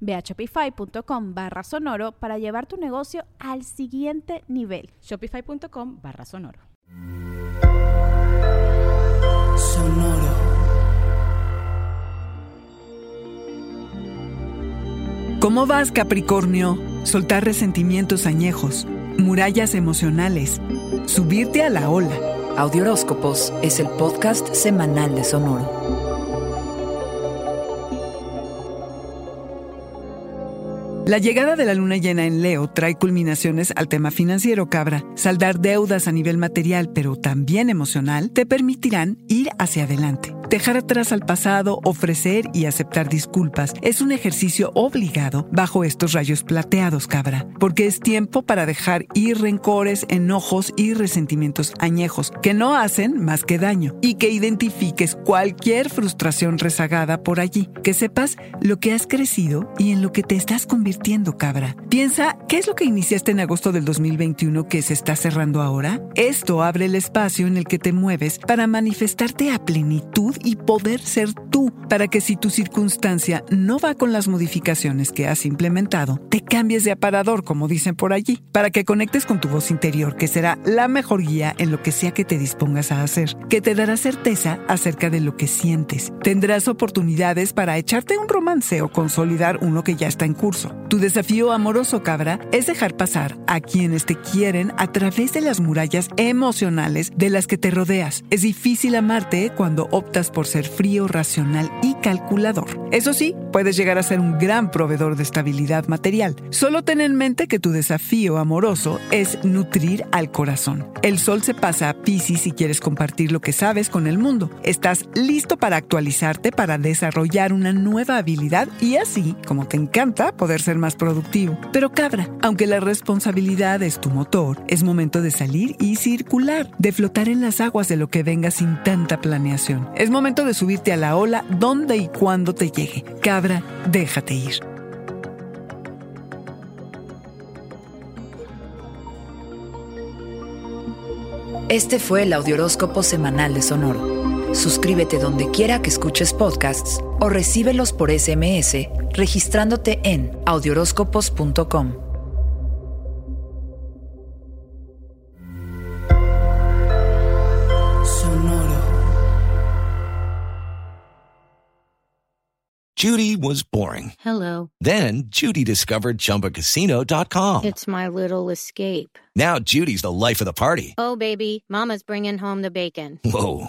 Ve a shopify.com barra sonoro para llevar tu negocio al siguiente nivel. Shopify.com barra sonoro. Sonoro. ¿Cómo vas, Capricornio? Soltar resentimientos añejos, murallas emocionales, subirte a la ola. Audioróscopos es el podcast semanal de Sonoro. La llegada de la luna llena en Leo trae culminaciones al tema financiero, cabra. Saldar deudas a nivel material, pero también emocional, te permitirán ir hacia adelante. Dejar atrás al pasado, ofrecer y aceptar disculpas es un ejercicio obligado bajo estos rayos plateados, cabra, porque es tiempo para dejar ir rencores, enojos y resentimientos añejos que no hacen más que daño y que identifiques cualquier frustración rezagada por allí, que sepas lo que has crecido y en lo que te estás convirtiendo, cabra. Piensa, ¿qué es lo que iniciaste en agosto del 2021 que se está cerrando ahora? Esto abre el espacio en el que te mueves para manifestarte a plenitud y poder ser tú, para que si tu circunstancia no va con las modificaciones que has implementado, te cambies de aparador, como dicen por allí, para que conectes con tu voz interior, que será la mejor guía en lo que sea que te dispongas a hacer, que te dará certeza acerca de lo que sientes. Tendrás oportunidades para echarte un romance o consolidar uno que ya está en curso. Tu desafío amoroso, cabra, es dejar pasar a quienes te quieren a través de las murallas emocionales de las que te rodeas. Es difícil amarte cuando optas por ser frío, racional y calculador. Eso sí, puedes llegar a ser un gran proveedor de estabilidad material. Solo ten en mente que tu desafío amoroso es nutrir al corazón. El sol se pasa a Pisces si quieres compartir lo que sabes con el mundo. Estás listo para actualizarte, para desarrollar una nueva habilidad y así, como te encanta, poder ser más productivo. Pero cabra, aunque la responsabilidad es tu motor, es momento de salir y circular, de flotar en las aguas de lo que venga sin tanta planeación. Es momento de subirte a la ola donde y cuando te llegue. Cabra, déjate ir. Este fue el Audioróscopo Semanal de Sonoro. Suscríbete donde quiera que escuches podcasts o recíbelos por SMS registrándote en audioróscopos.com. Judy was boring. Hello. Then Judy discovered ChumbaCasino.com. It's my little escape. Now Judy's the life of the party. Oh, baby, mama's bringing home the bacon. Whoa,